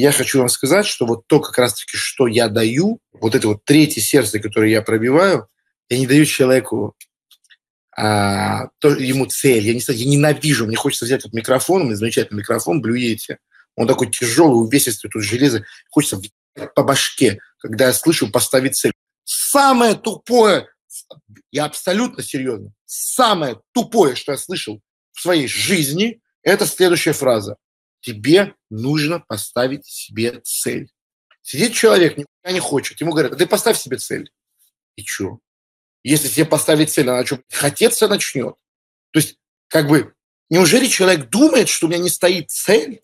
я хочу вам сказать, что вот то как раз-таки, что я даю, вот это вот третье сердце, которое я пробиваю, я не даю человеку а, то, ему цель. Я, не, я ненавижу, мне хочется взять вот микрофон, у меня замечательный микрофон, блюете. Он такой тяжелый, увесистый, тут железо. Хочется по башке, когда я слышу поставить цель. Самое тупое, я абсолютно серьезно, самое тупое, что я слышал в своей жизни, это следующая фраза. Тебе нужно поставить себе цель. Сидит человек, никуда не хочет, ему говорят, а ты поставь себе цель. И что? Если себе поставить цель, она что, хотеться начнет? То есть, как бы, неужели человек думает, что у меня не стоит цель,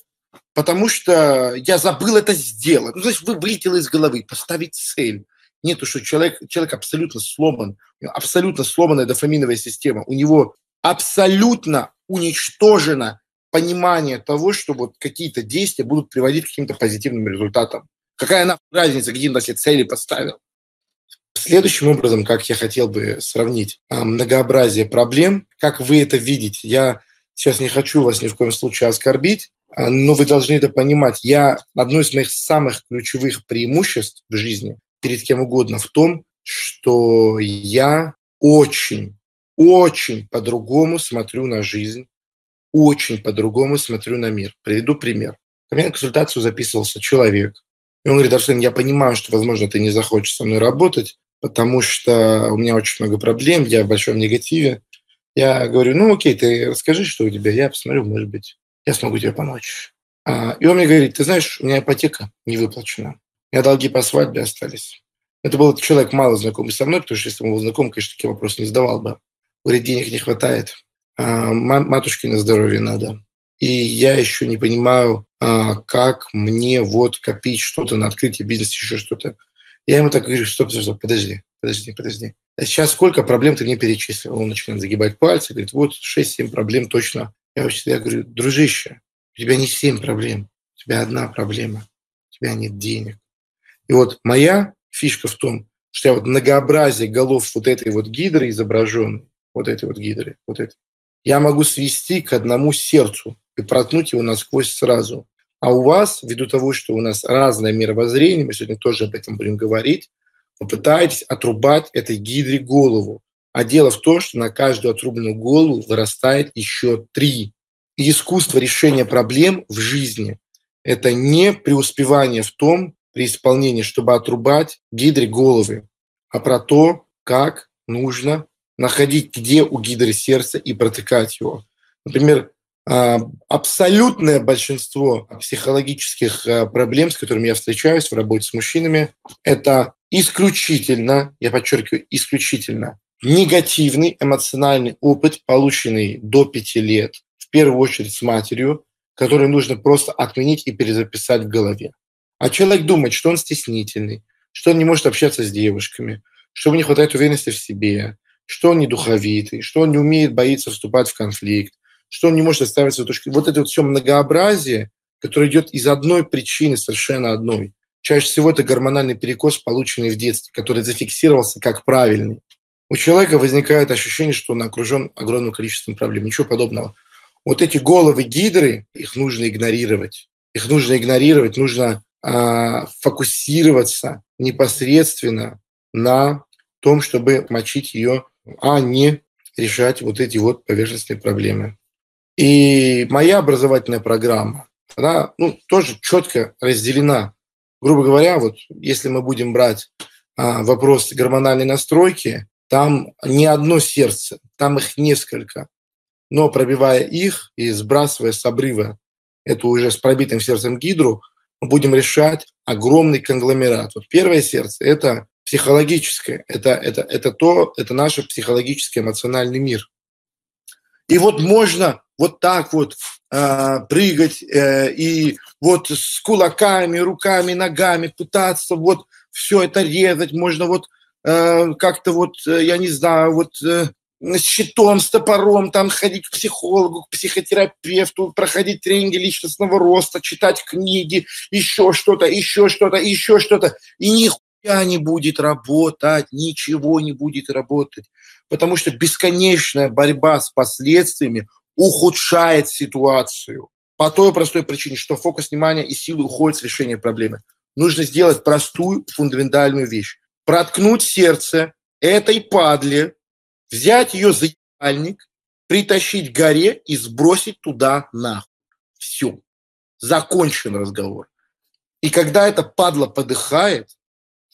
потому что я забыл это сделать? Ну, то есть, вы вылетело из головы, поставить цель. Нет, что человек, человек абсолютно сломан, абсолютно сломанная дофаминовая система. У него абсолютно уничтожено понимание того, что вот какие-то действия будут приводить к каким-то позитивным результатам. Какая она разница, какие он себе цели поставил? Следующим образом, как я хотел бы сравнить а, многообразие проблем, как вы это видите, я сейчас не хочу вас ни в коем случае оскорбить, а, но вы должны это понимать. Я одно из моих самых ключевых преимуществ в жизни перед кем угодно в том, что я очень, очень по-другому смотрю на жизнь, очень по-другому смотрю на мир. Приведу пример. Ко мне на консультацию записывался человек, и он говорит, Арсен, я понимаю, что, возможно, ты не захочешь со мной работать, потому что у меня очень много проблем, я в большом негативе. Я говорю, ну окей, ты расскажи, что у тебя, я посмотрю, может быть, я смогу тебе помочь. А, и он мне говорит, ты знаешь, у меня ипотека не выплачена, у меня долги по свадьбе остались. Это был человек мало знакомый со мной, потому что если бы он был знаком, конечно, такие вопросы не задавал бы. Говорит, денег не хватает, матушке на здоровье надо. И я еще не понимаю, а, как мне вот копить что-то на открытие бизнеса, еще что-то. Я ему так говорю, стоп, стоп, стоп, подожди, подожди, подожди. А сейчас сколько проблем ты мне перечислил? Он начинает загибать пальцы, говорит, вот 6-7 проблем точно. Я, вообще, я говорю, дружище, у тебя не 7 проблем, у тебя одна проблема, у тебя нет денег. И вот моя фишка в том, что я вот многообразие голов вот этой вот гидры изображенной, вот этой вот гидры, вот этой, я могу свести к одному сердцу и проткнуть его насквозь сразу. А у вас, ввиду того, что у нас разное мировоззрение, мы сегодня тоже об этом будем говорить, вы пытаетесь отрубать этой гидре голову. А дело в том, что на каждую отрубленную голову вырастает еще три. И искусство решения проблем в жизни – это не преуспевание в том, при исполнении, чтобы отрубать гидре головы, а про то, как нужно находить, где у гидры сердце и протыкать его. Например, а, абсолютное большинство психологических а, проблем, с которыми я встречаюсь в работе с мужчинами, это исключительно, я подчеркиваю, исключительно негативный эмоциональный опыт, полученный до пяти лет, в первую очередь с матерью, который нужно просто отменить и перезаписать в голове. А человек думает, что он стеснительный, что он не может общаться с девушками, что ему не хватает уверенности в себе, что он не духовитый, что он не умеет, боится вступать в конфликт, что он не может оставить свою точку. Вот это вот все многообразие, которое идет из одной причины, совершенно одной. Чаще всего это гормональный перекос, полученный в детстве, который зафиксировался как правильный. У человека возникает ощущение, что он окружен огромным количеством проблем. Ничего подобного. Вот эти головы гидры, их нужно игнорировать. Их нужно игнорировать, нужно э, фокусироваться непосредственно на том, чтобы мочить ее, а не решать вот эти вот поверхностные проблемы. И моя образовательная программа, она ну, тоже четко разделена. Грубо говоря, вот если мы будем брать а, вопрос гормональной настройки, там не одно сердце, там их несколько. Но пробивая их и сбрасывая с обрыва эту уже с пробитым сердцем гидру, мы будем решать огромный конгломерат. Вот первое сердце – это психологическое, это, это, это то, это наш психологический эмоциональный мир. И вот можно вот так вот э, прыгать э, и вот с кулаками, руками, ногами пытаться вот все это резать, можно вот э, как-то вот, э, я не знаю, вот э, с щитом, с топором, там ходить к психологу, к психотерапевту, проходить тренинги личностного роста, читать книги, еще что-то, еще что-то, еще что-то. И нихуя не будет работать, ничего не будет работать. Потому что бесконечная борьба с последствиями ухудшает ситуацию. По той простой причине, что фокус внимания и силы уходят с решения проблемы. Нужно сделать простую фундаментальную вещь. Проткнуть сердце этой падле, взять ее за ебальник, притащить к горе и сбросить туда нахуй. Все. Закончен разговор. И когда эта падла подыхает,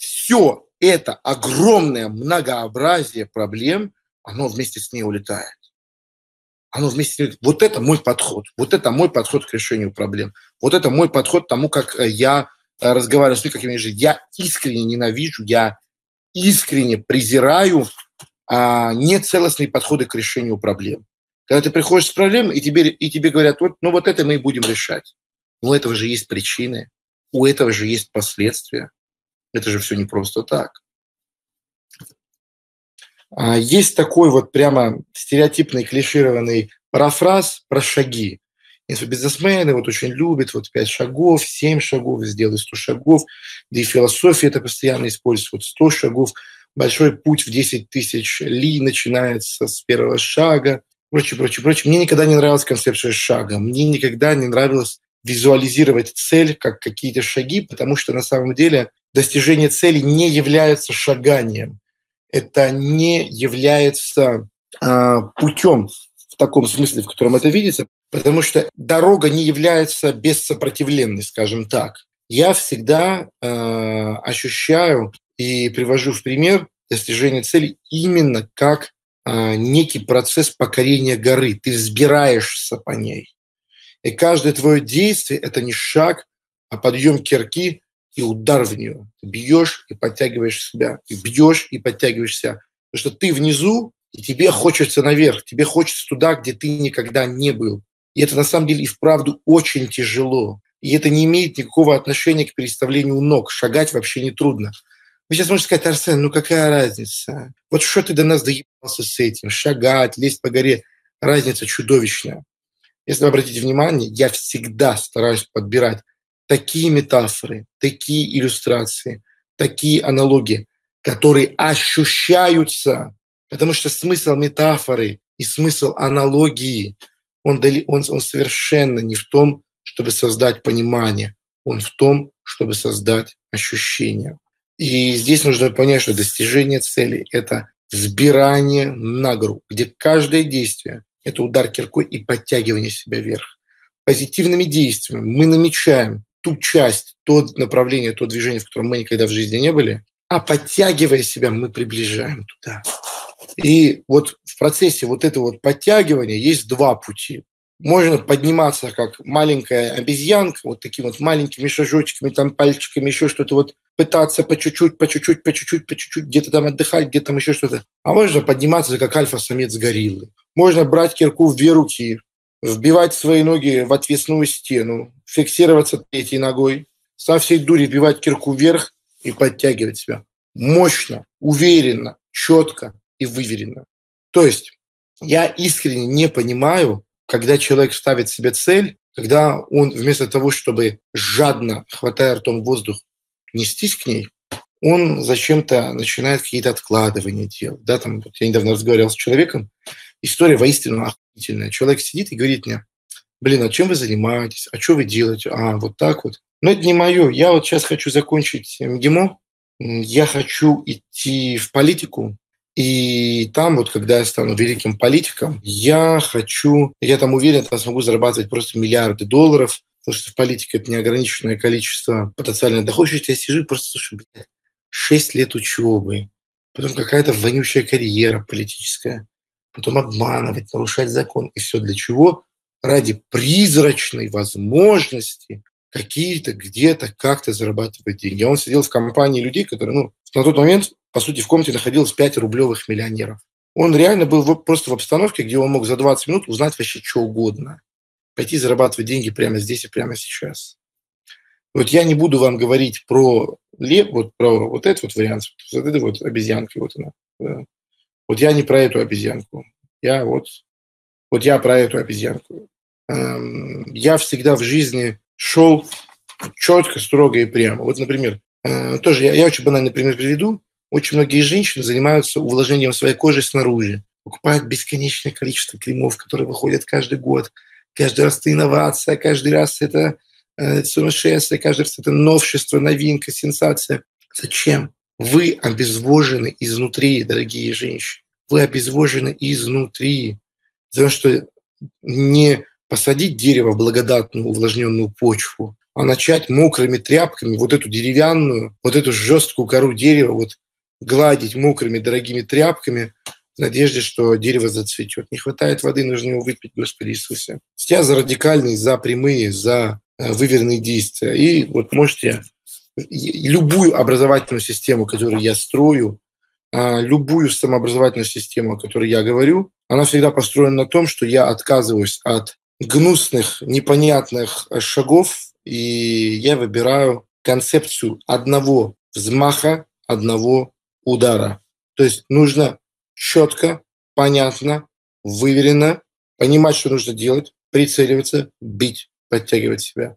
все это огромное многообразие проблем, оно вместе с ней улетает. Оно вместе с ней... Вот это мой подход. Вот это мой подход к решению проблем. Вот это мой подход к тому, как э, я э, разговариваю с людьми, как я жизнь. Я искренне ненавижу, я искренне презираю а, нецелостные подходы к решению проблем. Когда ты приходишь с проблемой, и тебе, и тебе говорят, вот, ну вот это мы и будем решать. У этого же есть причины, у этого же есть последствия. Это же все не просто так. А, есть такой вот прямо стереотипный, клишированный парафраз про шаги. Инфобизнесмены вот очень любят вот пять шагов, семь шагов, сделай сто шагов. Да и философия это постоянно используется. Вот сто шагов, большой путь в 10 тысяч ли начинается с первого шага, прочее, прочее, прочее. Мне никогда не нравилась концепция шага. Мне никогда не нравилось визуализировать цель как какие-то шаги, потому что на самом деле достижение цели не является шаганием. Это не является э, путем в таком смысле, в котором это видится, потому что дорога не является бессопротивленной, скажем так. Я всегда э, ощущаю и привожу в пример достижение цели именно как э, некий процесс покорения горы. Ты взбираешься по ней. И каждое твое действие – это не шаг, а подъем кирки и удар в нее. Ты бьешь и подтягиваешь себя. Ты бьешь и подтягиваешь себя. Потому что ты внизу, и тебе хочется наверх. Тебе хочется туда, где ты никогда не был. И это на самом деле и вправду очень тяжело. И это не имеет никакого отношения к переставлению ног. Шагать вообще не трудно. Вы сейчас можете сказать, Арсен, ну какая разница? Вот что ты до нас доебался с этим? Шагать, лезть по горе. Разница чудовищная. Если вы обратите внимание, я всегда стараюсь подбирать такие метафоры, такие иллюстрации, такие аналогии, которые ощущаются, потому что смысл метафоры и смысл аналогии, он, он, он совершенно не в том, чтобы создать понимание, он в том, чтобы создать ощущение. И здесь нужно понять, что достижение цели – это сбирание на гору, где каждое действие это удар киркой и подтягивание себя вверх. Позитивными действиями мы намечаем ту часть, то направление, то движение, в котором мы никогда в жизни не были, а подтягивая себя, мы приближаем туда. И вот в процессе вот этого вот подтягивания есть два пути. Можно подниматься как маленькая обезьянка, вот такими вот маленькими шажочками, там пальчиками, еще что-то вот пытаться по чуть-чуть, по чуть-чуть, по чуть-чуть, по чуть-чуть, где-то там отдыхать, где-то там еще что-то. А можно подниматься как альфа-самец гориллы. Можно брать кирку в две руки, вбивать свои ноги в отвесную стену, фиксироваться третьей ногой, со всей дури вбивать кирку вверх и подтягивать себя. Мощно, уверенно, четко и выверенно. То есть я искренне не понимаю, когда человек ставит себе цель, когда он вместо того, чтобы жадно, хватая ртом воздух, нестись к ней, он зачем-то начинает какие-то откладывания делать. Да, там, вот я недавно разговаривал с человеком, история воистину охуительная. Человек сидит и говорит мне, блин, а чем вы занимаетесь, а что вы делаете, а, вот так вот. Но это не мое. Я вот сейчас хочу закончить МГИМО, я хочу идти в политику, и там вот, когда я стану великим политиком, я хочу, я там уверен, я смогу зарабатывать просто миллиарды долларов, потому что в политике это неограниченное количество потенциальной доходчивости. Я сижу и просто, слушай, блядь, 6 лет учебы, потом какая-то вонючая карьера политическая, потом обманывать, нарушать закон. И все для чего? Ради призрачной возможности какие-то где-то как-то зарабатывать деньги. Он сидел в компании людей, которые, ну, на тот момент, по сути, в комнате находилось 5 рублевых миллионеров. Он реально был просто в обстановке, где он мог за 20 минут узнать вообще что угодно. Пойти зарабатывать деньги прямо здесь и прямо сейчас. Вот я не буду вам говорить про лев, вот про вот этот вот вариант, вот этой вот обезьянки, вот она. Вот я не про эту обезьянку. Я вот, вот я про эту обезьянку. Эм, я всегда в жизни шел четко, строго и прямо. Вот, например, э, тоже я, я очень банальный пример приведу. Очень многие женщины занимаются увлажнением своей кожи снаружи. Покупают бесконечное количество кремов, которые выходят каждый год. каждый раз это инновация, каждый раз это э, сумасшествие, каждый раз это новшество, новинка, сенсация. Зачем? Вы обезвожены изнутри, дорогие женщины. Вы обезвожены изнутри. Потому что не посадить дерево в благодатную увлажненную почву, а начать мокрыми тряпками вот эту деревянную, вот эту жесткую кору дерева вот гладить мокрыми дорогими тряпками в надежде, что дерево зацветет. Не хватает воды, нужно его выпить, Господи Иисусе. Я за радикальные, за прямые, за э, выверенные действия. И вот можете любую образовательную систему, которую я строю, а, любую самообразовательную систему, о которой я говорю, она всегда построена на том, что я отказываюсь от гнусных, непонятных шагов, и я выбираю концепцию одного взмаха, одного удара. То есть нужно четко, понятно, выверенно понимать, что нужно делать, прицеливаться, бить, подтягивать себя.